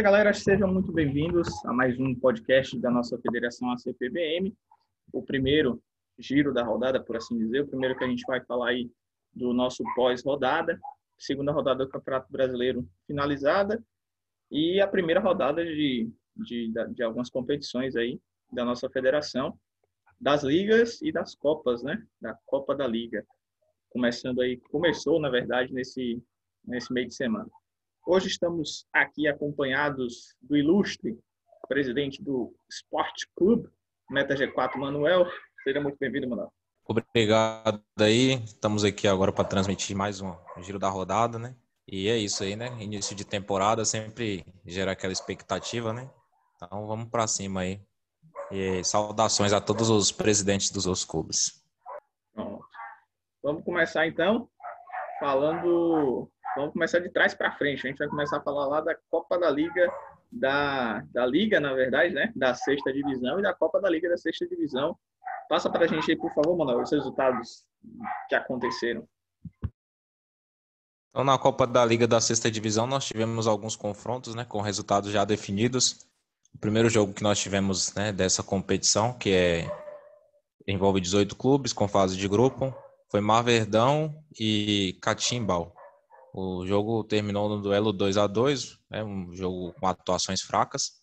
aí, galera, sejam muito bem-vindos a mais um podcast da nossa federação ACPBM, o primeiro giro da rodada, por assim dizer, o primeiro que a gente vai falar aí do nosso pós-rodada, segunda rodada do Campeonato Brasileiro finalizada e a primeira rodada de, de, de algumas competições aí da nossa federação, das ligas e das copas, né? Da Copa da Liga. Começando aí, começou, na verdade, nesse, nesse meio de semana. Hoje estamos aqui acompanhados do ilustre presidente do Esporte Clube, Meta G4, Manuel. Seja muito bem-vindo, Manuel. Obrigado aí. Estamos aqui agora para transmitir mais um giro da rodada, né? E é isso aí, né? Início de temporada sempre gera aquela expectativa, né? Então vamos para cima aí. E saudações a todos os presidentes dos outros clubes. Vamos começar então falando Vamos começar de trás para frente. A gente vai começar a falar lá da Copa da Liga, da, da Liga, na verdade, né? Da sexta divisão e da Copa da Liga da sexta divisão. Passa para a gente aí, por favor, Manuel, os resultados que aconteceram. Então, na Copa da Liga da sexta divisão, nós tivemos alguns confrontos, né? Com resultados já definidos. O primeiro jogo que nós tivemos né, dessa competição, que é envolve 18 clubes com fase de grupo, foi Mar Verdão e Catimbau. O jogo terminou no duelo 2 a 2 né, um jogo com atuações fracas.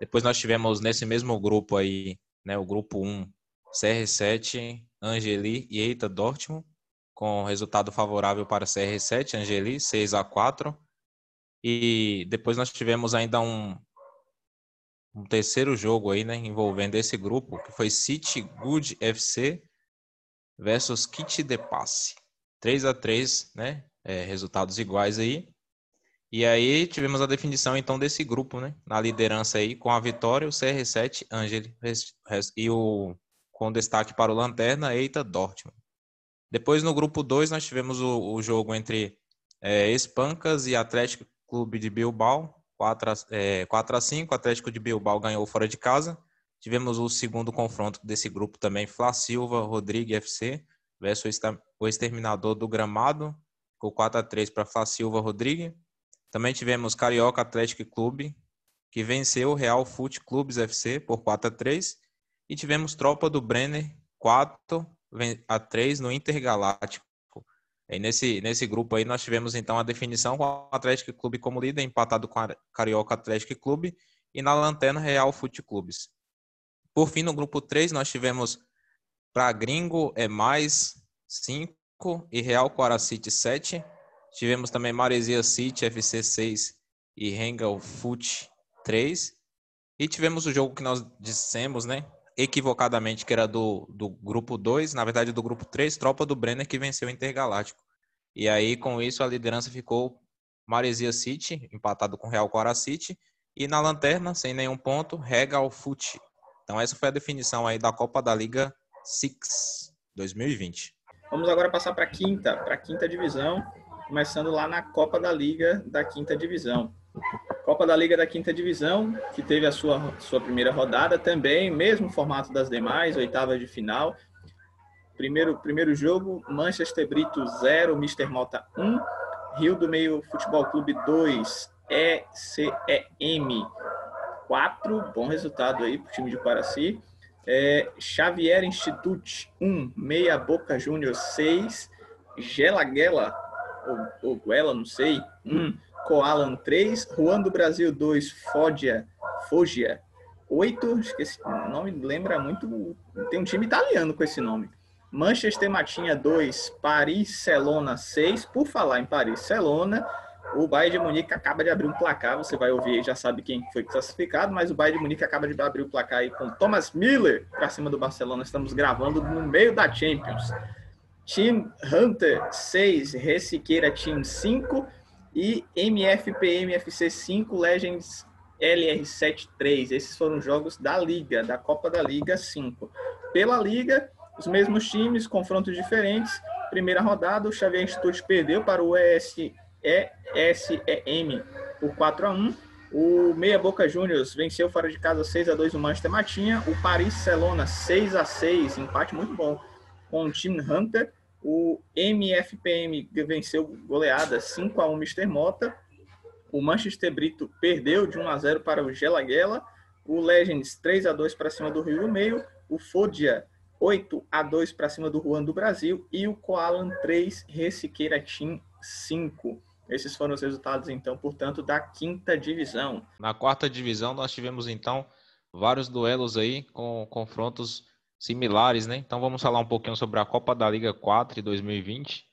Depois nós tivemos nesse mesmo grupo aí, né, o grupo 1, CR7, Angeli e Eita Dortmund, com resultado favorável para CR7, Angeli, 6 a 4 E depois nós tivemos ainda um, um terceiro jogo aí, né, envolvendo esse grupo, que foi City Good FC versus Kit de Passe. 3 a 3 né? É, resultados iguais aí. E aí tivemos a definição então desse grupo, né? Na liderança aí com a vitória, o CR7, Angel e o com destaque para o Lanterna, Eita Dortmund. Depois no grupo 2 nós tivemos o, o jogo entre é, Espancas e Atlético Clube de Bilbao, 4 a, é, 4 a 5, Atlético de Bilbao ganhou fora de casa. Tivemos o segundo confronto desse grupo também, Fla Silva, Rodrigo FC versus o Exterminador do Gramado, ficou 4 a 3 para Fá Silva Rodrigues. Também tivemos Carioca Atlético Clube, que venceu o Real Fute Clubes FC por 4 a 3 e tivemos Tropa do Brenner 4 a 3 no Intergaláctico. E nesse, nesse grupo aí nós tivemos então a definição com o Atlético Clube como líder, empatado com a Carioca Atlético Clube e na lanterna Real Fute Clubes. Por fim, no grupo 3 nós tivemos para Gringo é mais 5 e Real Quara City 7. Tivemos também Maresia City, FC 6 e Rengal Foot 3. E tivemos o jogo que nós dissemos, né? Equivocadamente, que era do, do grupo 2, na verdade do grupo 3, Tropa do Brenner, que venceu o Intergaláctico. E aí, com isso, a liderança ficou Maresia City, empatado com Real Quara City. E na lanterna, sem nenhum ponto, Regal Foot. Então, essa foi a definição aí da Copa da Liga Six 2020. Vamos agora passar para a quinta, para a quinta divisão, começando lá na Copa da Liga da quinta divisão. Copa da Liga da quinta divisão, que teve a sua, sua primeira rodada também, mesmo formato das demais, oitava de final. Primeiro, primeiro jogo, Manchester Brito 0, Mr. Mota 1, Rio do Meio Futebol Clube 2, ECEM 4, bom resultado aí para o time de Paraci. É, Xavier Institute 1, Meia Boca Júnior 6, Gelaguela, ou, ou Guela, não sei, 1, Coalan 3, Juan do Brasil 2, Foggia, Foggia 8, acho que esse nome lembra muito, tem um time italiano com esse nome. Manchester Matinha 2, Paris Celona 6, por falar em Paris Celona, o Bayern de Munique acaba de abrir um placar, você vai ouvir aí, já sabe quem foi classificado, mas o Bayern de Munique acaba de abrir o placar aí com Thomas Miller para cima do Barcelona. Estamos gravando no meio da Champions. Team Hunter 6, Reciqueira Team 5 e MFPM FC 5, Legends LR7 3. Esses foram os jogos da Liga, da Copa da Liga 5. Pela Liga, os mesmos times, confrontos diferentes. Primeira rodada, o Xavier Instituto perdeu para o ES ESEM por 4 a 1 o Meia Boca Juniors venceu fora de casa 6 a 2 o Manchester Matinha. O Paris Celona 6 a 6 empate muito bom com o Team Hunter. O MFPM venceu goleada 5 a 1 Mr. Mota. O Manchester Brito perdeu de 1 a 0 para o Gelaguela. O Legends 3 a 2 para cima do Rio do Meio. O Fodia 8 a 2 para cima do Juan do Brasil. E o Koalan 3, Reciqueira Team 5. Esses foram os resultados, então, portanto, da quinta divisão. Na quarta divisão, nós tivemos, então, vários duelos aí com confrontos similares, né? Então, vamos falar um pouquinho sobre a Copa da Liga 4 de 2020,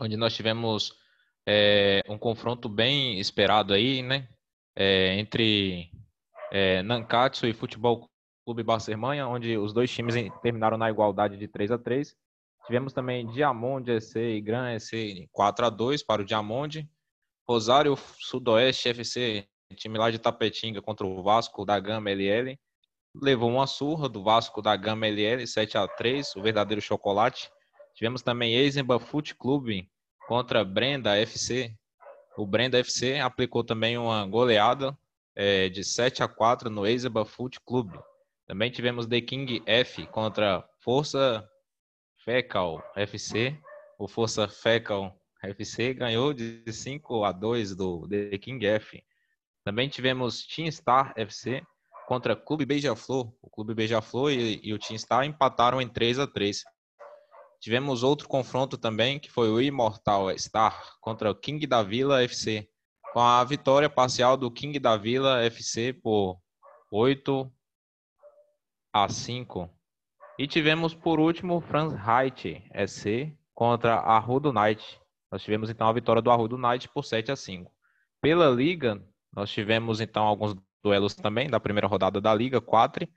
onde nós tivemos é, um confronto bem esperado aí, né? É, entre é, Nankatsu e Futebol Clube Barcelona, onde os dois times terminaram na igualdade de 3 a 3 Tivemos também Diamond EC e Gran EC 4 a 2 para o Diamond. Rosário Sudoeste FC, time lá de Tapetinga contra o Vasco da Gama LL. Levou uma surra do Vasco da Gama LL 7 a 3, o verdadeiro chocolate. Tivemos também Eisenbahn Foot Club contra Brenda FC. O Brenda FC aplicou também uma goleada é, de 7 a 4 no Eisenbahn Foot Club. Também tivemos The King F contra Força Fecal FC, o Força Fecal FC ganhou de 5 a 2 do The King F. Também tivemos Team Star FC contra Clube Beija-Flor. O Clube Beija-Flor e, e, o Team Star empataram em 3 a 3. Tivemos outro confronto também, que foi o Imortal Star contra o King da Vila FC, com a vitória parcial do King da Vila FC por 8 a 5. E tivemos por último Franz Reit SC contra Arrudo Knight. Nós tivemos então a vitória do Arrudo Knight por 7 a 5. Pela liga, nós tivemos então alguns duelos também da primeira rodada da liga, 4.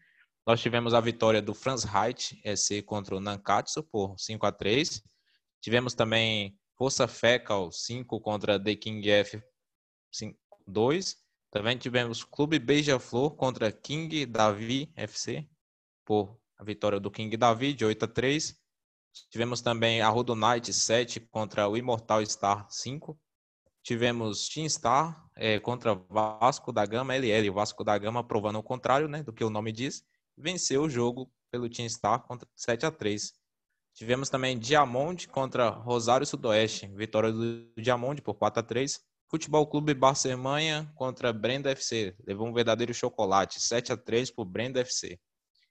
Nós tivemos a vitória do Franz Reit SC contra o Nankatsu por 5 a 3. Tivemos também Força Fecal 5 contra The King F 2. Também tivemos Clube Beija-Flor contra King Davi FC por a vitória do King David, 8 a 3. Tivemos também a Rodo Knight 7 contra o Immortal Star 5. Tivemos Team Star é, contra Vasco da Gama LL. Vasco da Gama provando o contrário né, do que o nome diz. Venceu o jogo pelo Team Star contra 7 a 3. Tivemos também Diamond contra Rosário Sudoeste. Vitória do Diamond por 4 a 3. Futebol Clube Barcelona contra Brenda FC. Levou um verdadeiro chocolate. 7 a 3 por Brenda FC.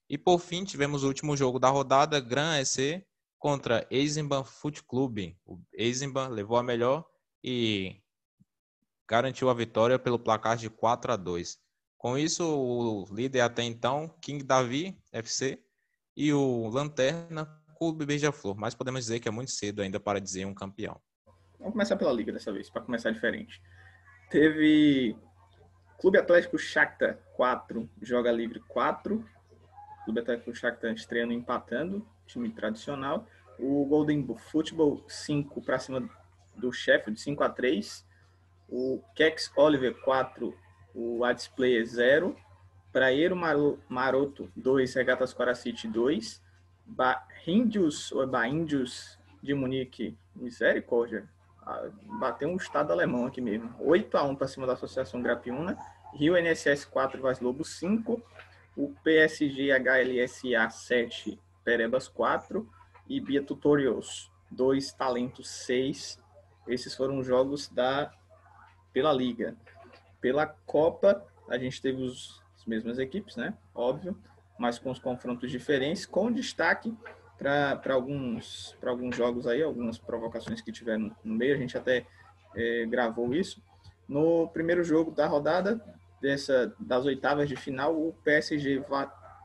E por fim, tivemos o último jogo da rodada, Gran EC contra Eisenbahn Foot Club. O Eisenbahn levou a melhor e garantiu a vitória pelo placar de 4 a 2. Com isso, o líder até então, King Davi FC e o Lanterna Clube Beija-Flor. Mas podemos dizer que é muito cedo ainda para dizer um campeão. Vamos começar pela liga dessa vez, para começar diferente. Teve Clube Atlético Shakhtar 4, Joga Livre 4, Clube Atlético Shakhtar estreando empatando, time tradicional. O Golden Football 5 para cima do Sheffield, 5 a 3 O Kex Oliver 4, o Adisplay 0. Praeiro Maroto 2, Regatas City 2. Bahindius, ou Bahindius de Munique, misericórdia. Ah, bateu um estado alemão aqui mesmo. 8 a 1 para cima da Associação Grapiúna. Rio NSS 4, Vaz Lobo 5 o PSG HLSA 7, Perebas 4 e Bia Tutorials 2, Talentos 6. Esses foram os jogos da pela liga. Pela Copa, a gente teve os, as mesmas equipes, né? Óbvio, mas com os confrontos diferentes, com destaque para alguns, alguns jogos aí, algumas provocações que tiveram no meio. A gente até é, gravou isso. No primeiro jogo da rodada, dessa, das oitavas de final, o PSG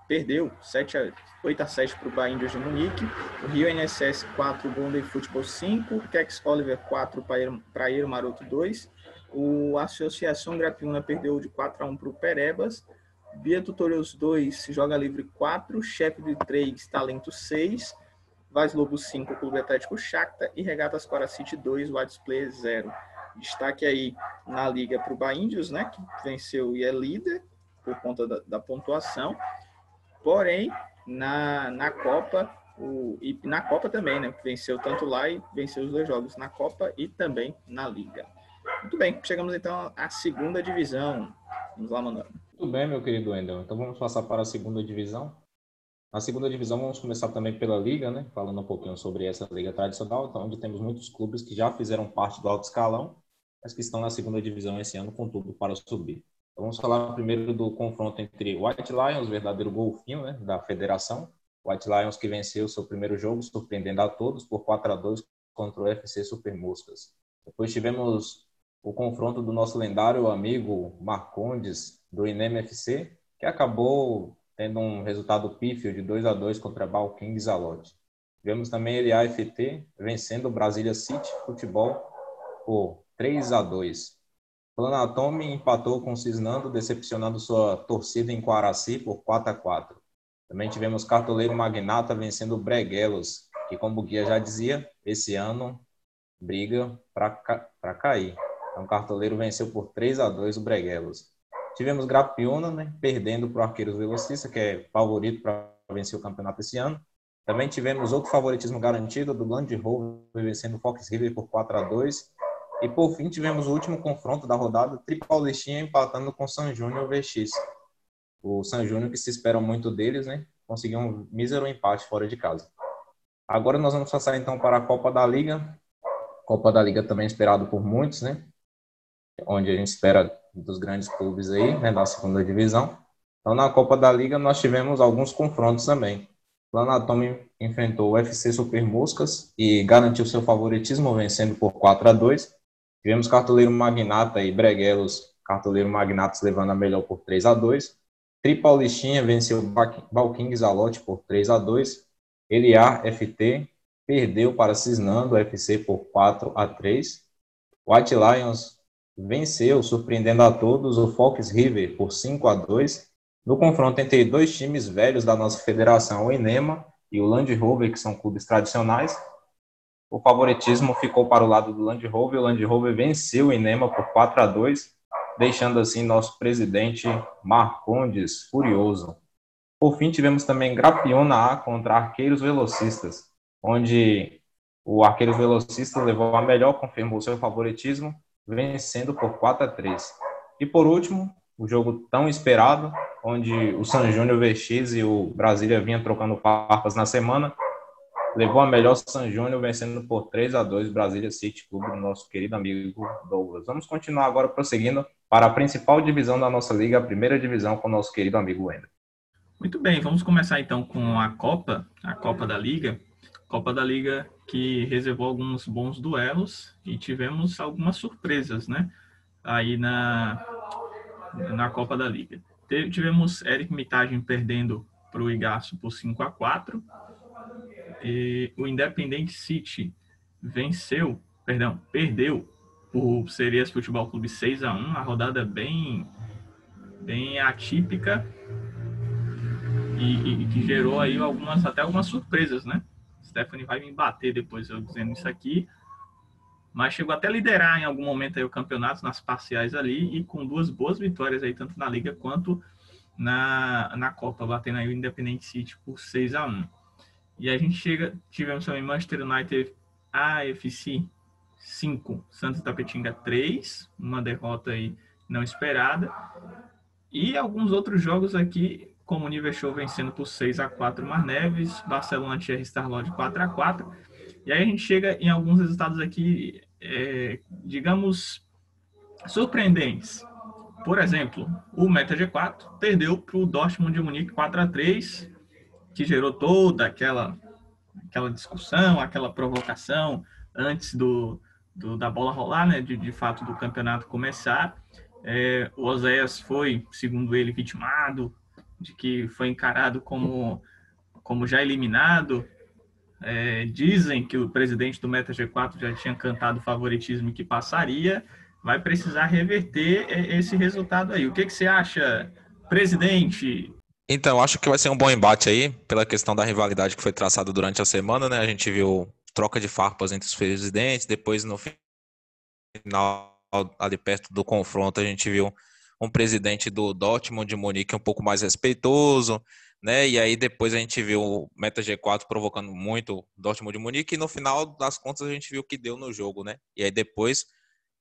perdeu 7 a, 8 a 7 para o Bayern de Munique, o Rio NSS 4, Golden Football 5, Kex Oliver 4, Praeiro Maroto 2, o Associação Grapiúna perdeu de 4 a 1 para o Perebas, Bia Tutorials 2, Joga Livre 4, Chefe de 3, Talento 6, Vaz Lobo 5, Clube Atlético Shakhtar e Regatas Cora City 2, White Play 0. Destaque aí na liga para o Baíndios, né, que venceu e é líder por conta da, da pontuação. Porém, na, na Copa, o, e na Copa também, né, que venceu tanto lá e venceu os dois jogos na Copa e também na Liga. Muito bem, chegamos então à segunda divisão. Vamos lá, Manuel. Muito bem, meu querido Wendel. Então vamos passar para a segunda divisão. Na segunda divisão, vamos começar também pela Liga, né? Falando um pouquinho sobre essa Liga tradicional, então, onde temos muitos clubes que já fizeram parte do alto escalão mas que estão na segunda divisão esse ano com tudo para subir. Então, vamos falar primeiro do confronto entre White Lions, verdadeiro golfinho né, da federação. White Lions que venceu seu primeiro jogo, surpreendendo a todos por 4 a 2 contra o FC Super Moscas. Depois tivemos o confronto do nosso lendário amigo Marcondes, do INEM FC, que acabou tendo um resultado pífio de 2 a 2 contra Bal King Zalote. Tivemos também ele AFT vencendo o Brasília City Futebol por 3 a 2. Planatome empatou com Cisnando, decepcionando sua torcida em Quaraci por 4 a 4. Também tivemos Cartoleiro Magnata vencendo Breguelos, que como o guia já dizia, esse ano briga para ca cair. Então, Cartoleiro venceu por 3 a 2 o Breguelos. Tivemos Grapiona, né, perdendo para o Arqueiros Velocista, que é favorito para vencer o campeonato esse ano. Também tivemos outro favoritismo garantido do Land Rover vencendo o Fox River por 4 a 2 E por fim tivemos o último confronto da rodada, Tripaulistinha empatando com San Júnior VX. O San Júnior, que se espera muito deles, né? Conseguiu um mísero empate fora de casa. Agora nós vamos passar então para a Copa da Liga. Copa da Liga também esperado por muitos, né? Onde a gente espera dos grandes clubes aí, né, da segunda divisão. Então na Copa da Liga nós tivemos alguns confrontos também. Planatome enfrentou o UFC Super Moscas e garantiu seu favoritismo, vencendo por 4 a 2. Tivemos Cartoleiro Magnata e Breguelos, Cartoleiro Magnatas levando a melhor por 3 a 2. Tripaulistinha venceu Balking Zalote por 3 a 2. Eliar FT perdeu para Cisnando FC por 4 a 3. White Lions venceu, surpreendendo a todos, o Fox River por 5 a 2 no confronto entre dois times velhos da nossa federação, o Enema e o Land Rover, que são clubes tradicionais, o favoritismo ficou para o lado do Land Rover. O Land Rover venceu o Enema por 4 a 2, deixando assim nosso presidente Marcondes furioso. Por fim, tivemos também Grapiona A contra Arqueiros Velocistas, onde o Arqueiros Velocistas levou a melhor, confirmou seu favoritismo, vencendo por 4 a 3. E por último, o jogo tão esperado, onde o San Júnior VX e o Brasília vinham trocando farpas na semana, levou a melhor San Júnior vencendo por 3 a 2 Brasília City Clube do nosso querido amigo Douglas. Vamos continuar agora prosseguindo para a principal divisão da nossa liga, a primeira divisão com o nosso querido amigo Wender. Muito bem, vamos começar então com a Copa, a Copa da Liga. Copa da Liga que reservou alguns bons duelos e tivemos algumas surpresas, né? Aí na, na Copa da Liga. Tivemos Eric Mitagem perdendo para o Igaço por 5 a 4 e o Independente City venceu, perdão, perdeu por Serias Futebol Clube 6 a 1 a rodada bem bem atípica e, e, que gerou aí algumas até algumas surpresas, né? Stephanie vai me bater depois eu dizendo isso aqui, mas chegou até a liderar em algum momento aí o campeonato nas parciais ali e com duas boas vitórias aí tanto na liga quanto na, na Copa, batendo aí o Independente City por 6 a 1. E a gente chega, tivemos também Manchester United AFC 5, Santos Tapetinga 3, uma derrota aí não esperada. E alguns outros jogos aqui, como o Show vencendo por 6 a 4 Mar Neves, Barcelona Thierry Starlord 4 a 4 e aí a gente chega em alguns resultados aqui, é, digamos, surpreendentes. Por exemplo, o Meta G4 perdeu para o Dortmund de Munique 4 a 3 que gerou toda aquela, aquela discussão, aquela provocação antes do, do da bola rolar, né, de, de fato do campeonato começar. É, o Oséias foi, segundo ele, vitimado, de que foi encarado como, como já eliminado é, dizem que o presidente do Meta G4 já tinha cantado favoritismo que passaria. Vai precisar reverter esse resultado aí. O que, que você acha, presidente? Então, acho que vai ser um bom embate aí, pela questão da rivalidade que foi traçada durante a semana, né? A gente viu troca de farpas entre os presidentes, depois no final, ali perto do confronto, a gente viu um presidente do Dortmund de Munique um pouco mais respeitoso, né? E aí depois a gente viu o Meta G4 provocando muito o Dortmund de Munique e no final das contas a gente viu o que deu no jogo, né? E aí depois,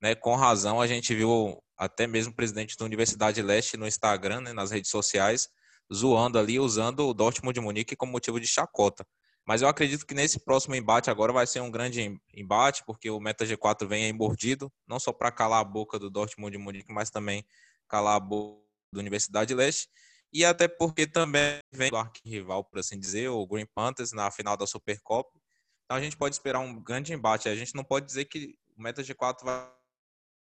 né, com razão, a gente viu até mesmo o presidente da Universidade Leste no Instagram, né, nas redes sociais, zoando ali, usando o Dortmund de Munique como motivo de chacota. Mas eu acredito que nesse próximo embate agora vai ser um grande embate, porque o Meta G4 vem aí mordido, não só para calar a boca do Dortmund de Munique, mas também calar a boca da Universidade Leste. E até porque também vem do arquirrival, por assim dizer, o Green Panthers na final da Supercopa. Então a gente pode esperar um grande embate. A gente não pode dizer que o Meta G4 vai,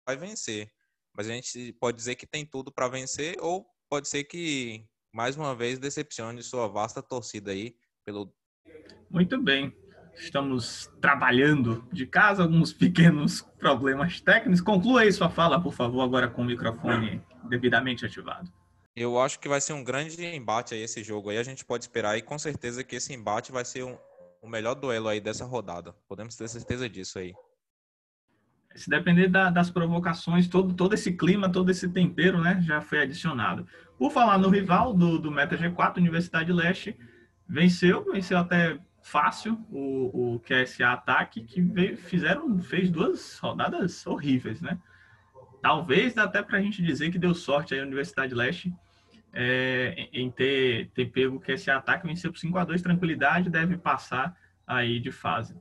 vai vencer, mas a gente pode dizer que tem tudo para vencer, ou pode ser que mais uma vez decepcione sua vasta torcida aí pelo muito bem. Estamos trabalhando de casa, alguns pequenos problemas técnicos. Conclua aí sua fala, por favor, agora com o microfone devidamente ativado. Eu acho que vai ser um grande embate aí esse jogo aí. A gente pode esperar e com certeza que esse embate vai ser um, o melhor duelo aí dessa rodada. Podemos ter certeza disso aí. Se depender da, das provocações, todo, todo esse clima, todo esse tempero, né, já foi adicionado. Por falar no rival do, do Meta G4, Universidade Leste, venceu, venceu até fácil o, o QSA Ataque, que veio, fizeram, fez duas rodadas horríveis, né? Talvez até para a gente dizer que deu sorte aí a Universidade Leste é, em ter, ter pego o QSA Ataque, venceu por 5 a 2 tranquilidade, deve passar aí de fase.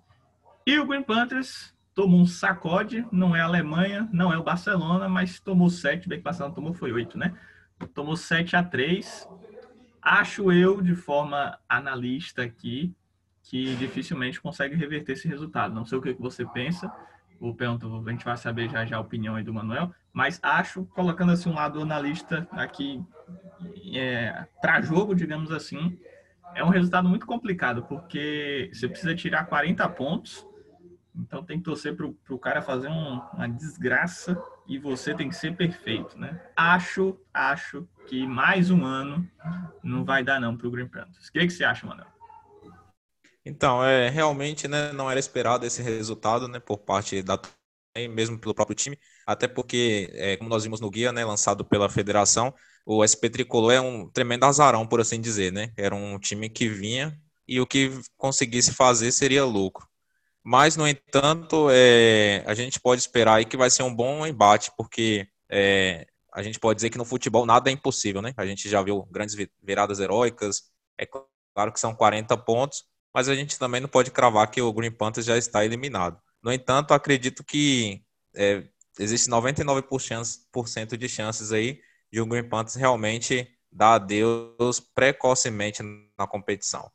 E o Green Panthers tomou um sacode, não é a Alemanha, não é o Barcelona, mas tomou 7, bem que o Barcelona tomou foi 8, né? Tomou 7 a 3 Acho eu, de forma analista aqui, que dificilmente consegue reverter esse resultado. Não sei o que você pensa, o pergunto, a gente vai saber já, já a opinião aí do Manuel, mas acho, colocando assim um lado analista aqui é, para jogo, digamos assim, é um resultado muito complicado, porque você precisa tirar 40 pontos, então tem que torcer para o cara fazer um, uma desgraça e você tem que ser perfeito, né? Acho, acho que mais um ano não vai dar não para o Green Panthers. O que, que você acha, Manuel? Então, é realmente, né, não era esperado esse resultado, né, por parte da mesmo pelo próprio time, até porque, é, como nós vimos no guia, né, lançado pela federação, o SP Tricolor é um tremendo azarão, por assim dizer, né? Era um time que vinha e o que conseguisse fazer seria lucro. Mas, no entanto, é, a gente pode esperar aí que vai ser um bom embate, porque é, a gente pode dizer que no futebol nada é impossível, né? A gente já viu grandes viradas heróicas, é claro que são 40 pontos, mas a gente também não pode cravar que o Green Panthers já está eliminado. No entanto, acredito que é, existe 99% de chances aí de o Green Panthers realmente dar adeus precocemente na competição.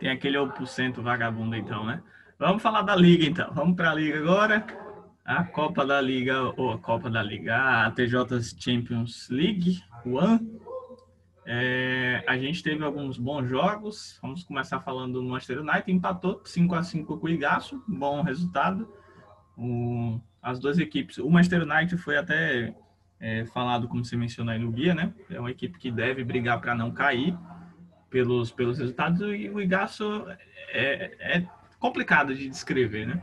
Tem aquele 1% vagabundo, então, né? Vamos falar da Liga, então. Vamos para a Liga agora. A Copa da Liga, ou a Copa da Liga, a TJ Champions League, One. É, a gente teve alguns bons jogos. Vamos começar falando do Manchester United. Empatou 5 a 5 com o Igaço. Bom resultado. O, as duas equipes. O Manchester United foi até é, falado, como você mencionou aí no guia, né? É uma equipe que deve brigar para não cair pelos, pelos resultados, e o Igaço é, é complicado de descrever, né?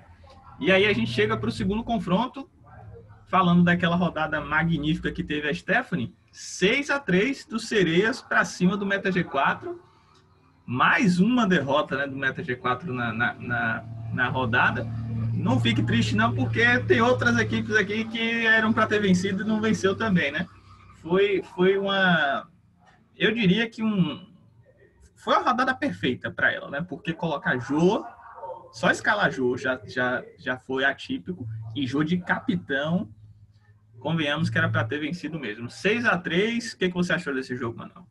E aí a gente chega para o segundo confronto, falando daquela rodada magnífica que teve a Stephanie, 6 a 3 do Sereias para cima do Meta G4, mais uma derrota né, do Meta G4 na, na, na, na rodada. Não fique triste não, porque tem outras equipes aqui que eram para ter vencido e não venceu também, né? Foi, foi uma, eu diria que um, foi a rodada perfeita para ela, né? Porque colocar Jô, só escalar Jô já, já, já foi atípico, e Jô de capitão, convenhamos que era para ter vencido mesmo. 6 a 3 o que, que você achou desse jogo, Manuel?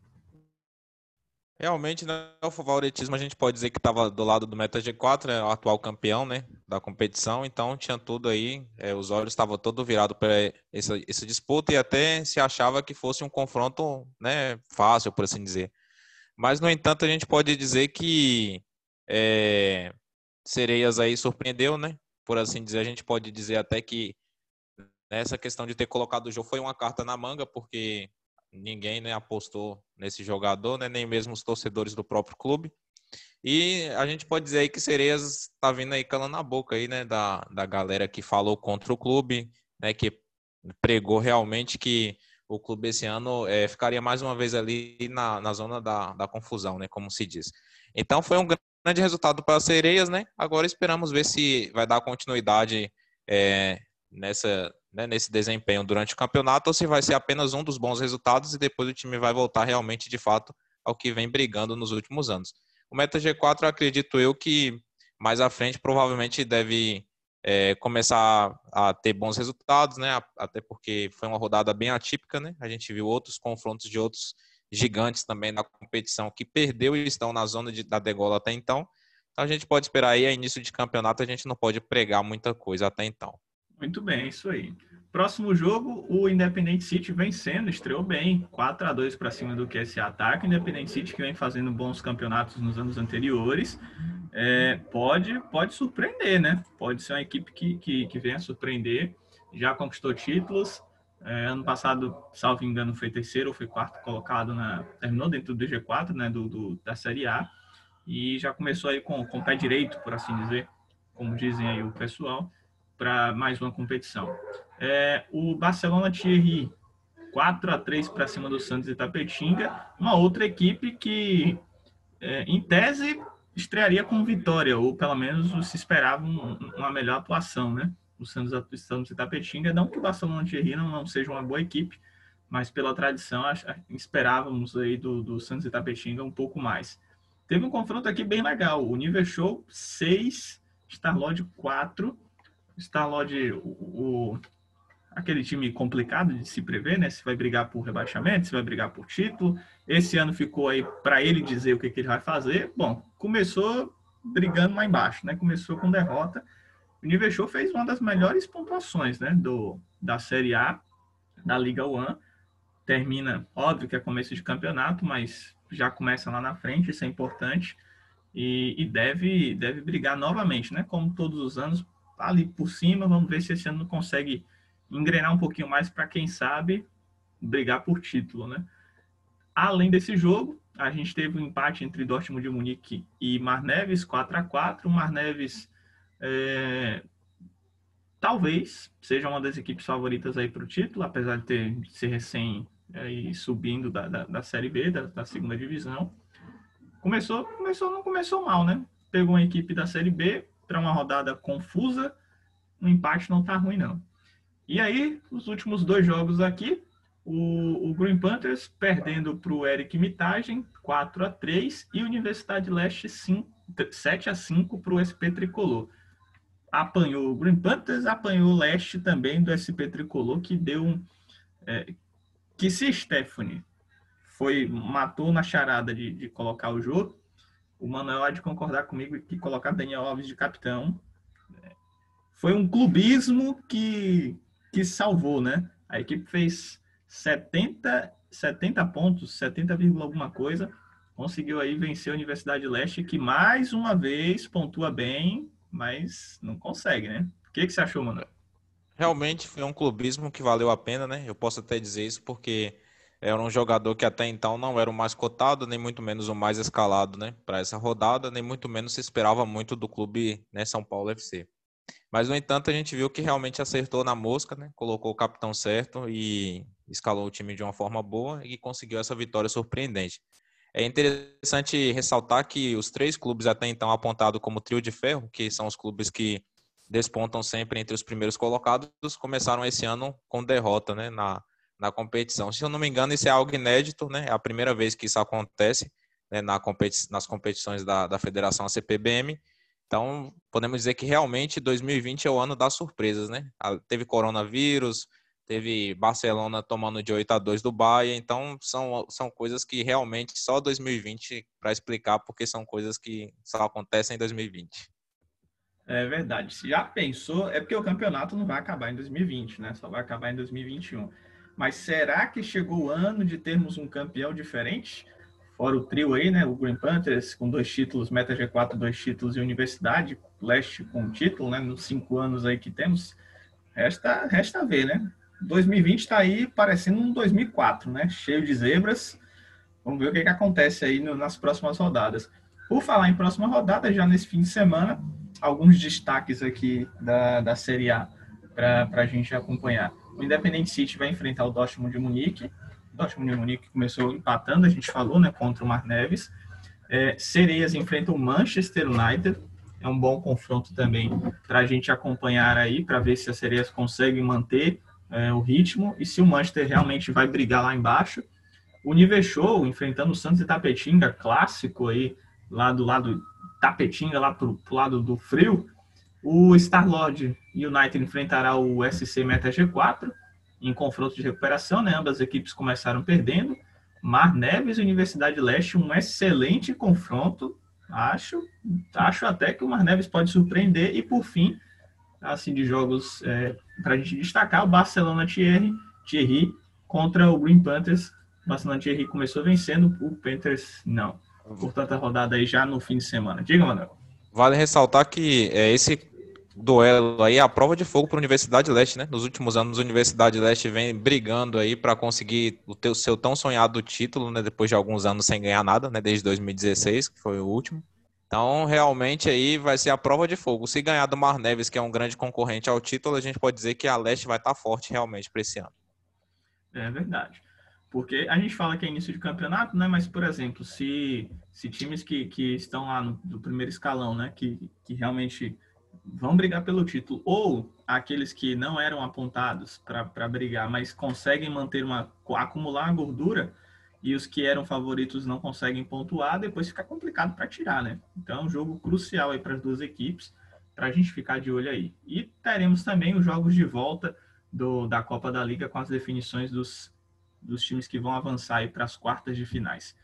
Realmente, né, o favoritismo a gente pode dizer que estava do lado do Meta G4, né, o atual campeão né, da competição, então tinha tudo aí, é, os olhos estavam todo virados para essa, essa disputa e até se achava que fosse um confronto né, fácil, por assim dizer. Mas, no entanto, a gente pode dizer que é, Sereias aí surpreendeu, né? Por assim dizer, a gente pode dizer até que essa questão de ter colocado o jogo foi uma carta na manga, porque ninguém né, apostou nesse jogador, né, nem mesmo os torcedores do próprio clube. E a gente pode dizer aí que Sereias está vindo aí calando a boca aí, né, da, da galera que falou contra o clube, né, que pregou realmente que o clube esse ano é, ficaria mais uma vez ali na, na zona da, da confusão, né, como se diz. Então foi um grande resultado para as Sereias, né? Agora esperamos ver se vai dar continuidade é, nessa, né, nesse desempenho durante o campeonato ou se vai ser apenas um dos bons resultados e depois o time vai voltar realmente de fato ao que vem brigando nos últimos anos. O Meta G4, acredito eu que mais à frente provavelmente deve é, começar a ter bons resultados, né? Até porque foi uma rodada bem atípica, né? A gente viu outros confrontos de outros gigantes também na competição que perdeu e estão na zona de, da degola até então. Então a gente pode esperar aí, a início de campeonato, a gente não pode pregar muita coisa até então. Muito bem, isso aí. Próximo jogo, o Independente City vencendo, estreou bem, 4 a 2 para cima do QSA Ataque. O Independente City que vem fazendo bons campeonatos nos anos anteriores, é, pode, pode surpreender, né? Pode ser uma equipe que, que, que venha surpreender. Já conquistou títulos. É, ano passado, salvo engano, foi terceiro ou foi quarto colocado na. Terminou dentro do G4, né? Do, do, da Série A. E já começou aí com, com o pé direito, por assim dizer, como dizem aí o pessoal para mais uma competição. É, o Barcelona Thierry, 4 a 3 para cima do Santos e Tapetinga, uma outra equipe que, é, em tese, estrearia com vitória, ou pelo menos se esperava um, uma melhor atuação, né? O Santos, Santos e Tapetinga, não que o Barcelona Thierry não, não seja uma boa equipe, mas pela tradição esperávamos aí do, do Santos e Tapetinga um pouco mais. Teve um confronto aqui bem legal, o Nível Show 6, Starlord 4, Starlord, o, o, aquele time complicado de se prever, né? Se vai brigar por rebaixamento, se vai brigar por título. Esse ano ficou aí para ele dizer o que, que, ele vai fazer. Bom, começou brigando lá embaixo, né? Começou com derrota. O Nível Show fez uma das melhores pontuações, né? Do, da Série A, da Liga One. Termina, óbvio que é começo de campeonato, mas já começa lá na frente, isso é importante. E, e deve, deve brigar novamente, né? Como todos os anos, ali por cima. Vamos ver se esse ano consegue engrenar um pouquinho mais para quem sabe brigar por título, né? Além desse jogo, a gente teve um empate entre Dortmund de Munique e Marneves, 4 a 4 O Marneves é, talvez seja uma das equipes favoritas aí para o título, apesar de ter de ser recém aí, subindo da, da, da, Série B, da, da segunda divisão. Começou, começou, não começou mal, né? Pegou uma equipe da Série B, para uma rodada confusa, o empate não está ruim, não. E aí, os últimos dois jogos aqui, o, o Green Panthers perdendo para o Eric Mitagem, 4 a 3 e Universidade Leste 5, 7 a 5 para o SP Tricolor. Apanhou o Green Panthers, apanhou o Leste também do SP Tricolor, que deu um. É, que se Stephanie foi, matou na charada de, de colocar o jogo, o Manuel há de concordar comigo que colocar Daniel Alves de capitão é, foi um clubismo que, que salvou, né? A equipe fez 70, 70 pontos, 70, alguma coisa, conseguiu aí vencer a Universidade Leste, que mais uma vez pontua bem, mas não consegue, né? O que, que você achou, Manuel? Realmente foi um clubismo que valeu a pena, né? Eu posso até dizer isso porque era um jogador que até então não era o mais cotado, nem muito menos o mais escalado, né, para essa rodada, nem muito menos se esperava muito do clube, né, São Paulo FC. Mas no entanto, a gente viu que realmente acertou na mosca, né, colocou o capitão certo e escalou o time de uma forma boa e conseguiu essa vitória surpreendente. É interessante ressaltar que os três clubes até então apontados como trio de ferro, que são os clubes que despontam sempre entre os primeiros colocados, começaram esse ano com derrota, né, na na competição. Se eu não me engano, isso é algo inédito, né? É a primeira vez que isso acontece né, na competi nas competições da, da Federação CPBM. Então, podemos dizer que realmente 2020 é o ano das surpresas, né? Teve coronavírus, teve Barcelona tomando de 8 a 2 do Bahia, então são, são coisas que realmente só 2020 para explicar, porque são coisas que só acontecem em 2020. É verdade. Se já pensou, é porque o campeonato não vai acabar em 2020, né? Só vai acabar em 2021. Mas será que chegou o ano de termos um campeão diferente? Fora o trio aí, né? O Green Panthers com dois títulos, Meta G4 dois títulos e Universidade Leste com um título, né? Nos cinco anos aí que temos. Resta, resta ver, né? 2020 está aí parecendo um 2004, né? Cheio de zebras. Vamos ver o que, que acontece aí no, nas próximas rodadas. Por falar em próxima rodada, já nesse fim de semana, alguns destaques aqui da, da Série A para a gente acompanhar. O Independente City vai enfrentar o Dortmund de Munique. Dortmund de Munique começou empatando, a gente falou, né, contra o Mar Neves. É, Sereias enfrenta o Manchester United. É um bom confronto também para a gente acompanhar aí, para ver se as Sereias conseguem manter é, o ritmo e se o Manchester realmente vai brigar lá embaixo. O Show enfrentando o Santos e Tapetinga, clássico aí lá do lado Tapetinga, lá pro, pro lado do frio, o Star-Lord United enfrentará o SC Meta G4 em confronto de recuperação, né? Ambas as equipes começaram perdendo. Mar Neves e Universidade Leste, um excelente confronto. Acho, acho até que o Mar Neves pode surpreender. E por fim, assim, de jogos é, para a gente destacar, o Barcelona Thierry, Thierry contra o Green Panthers. O Barcelona Thierry começou vencendo, o Panthers não. Portanto, a rodada aí já no fim de semana. Diga, Manuel. Vale ressaltar que é, esse duelo aí a prova de fogo para a Universidade Leste, né? Nos últimos anos, a Universidade Leste vem brigando aí para conseguir o teu, seu tão sonhado título, né? Depois de alguns anos sem ganhar nada, né? Desde 2016, que foi o último. Então, realmente aí vai ser a prova de fogo. Se ganhar do Mar Neves, que é um grande concorrente ao título, a gente pode dizer que a Leste vai estar tá forte realmente para esse ano. É verdade. Porque a gente fala que é início de campeonato, né? Mas, por exemplo, se, se times que, que estão lá no, no primeiro escalão, né? Que, que realmente vão brigar pelo título, ou aqueles que não eram apontados para brigar, mas conseguem manter uma acumular a gordura e os que eram favoritos não conseguem pontuar, depois fica complicado para tirar, né? Então é um jogo crucial aí para as duas equipes, para a gente ficar de olho aí. E teremos também os jogos de volta do, da Copa da Liga com as definições dos, dos times que vão avançar aí para as quartas de finais.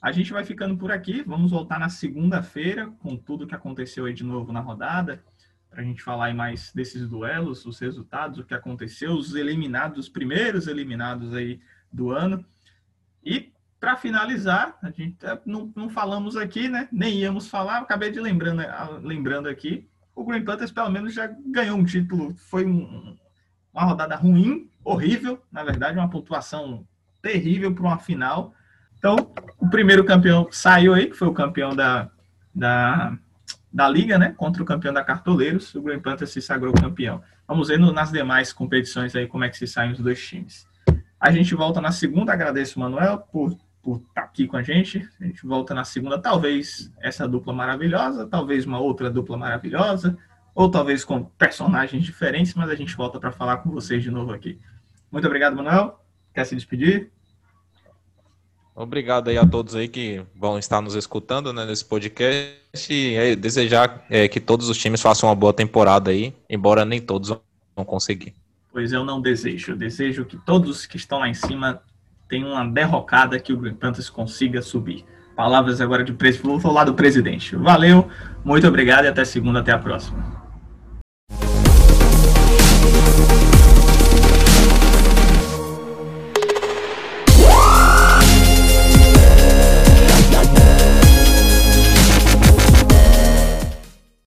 A gente vai ficando por aqui, vamos voltar na segunda-feira com tudo que aconteceu aí de novo na rodada, para a gente falar mais desses duelos, os resultados, o que aconteceu, os eliminados, os primeiros eliminados aí do ano. E para finalizar, a gente é, não, não, falamos aqui, né? Nem íamos falar, acabei de lembrando, lembrando aqui, o Green Panthers pelo menos já ganhou um título, foi um, uma rodada ruim, horrível, na verdade, uma pontuação terrível para uma final. Então, o primeiro campeão saiu aí, que foi o campeão da, da da liga, né, contra o campeão da Cartoleiros, o Green Panther se sagrou campeão. Vamos ver nas demais competições aí como é que se saem os dois times. A gente volta na segunda, agradeço o Manuel por por estar tá aqui com a gente. A gente volta na segunda, talvez essa dupla maravilhosa, talvez uma outra dupla maravilhosa, ou talvez com personagens diferentes, mas a gente volta para falar com vocês de novo aqui. Muito obrigado, Manuel. Quer se despedir? Obrigado aí a todos aí que vão estar nos escutando né, nesse podcast e é, desejar é, que todos os times façam uma boa temporada aí, embora nem todos vão conseguir. Pois eu não desejo. Eu desejo que todos que estão lá em cima tenham uma derrocada que o Green Panthers consiga subir. Palavras agora de vou falar do presidente. Valeu, muito obrigado e até segunda, até a próxima.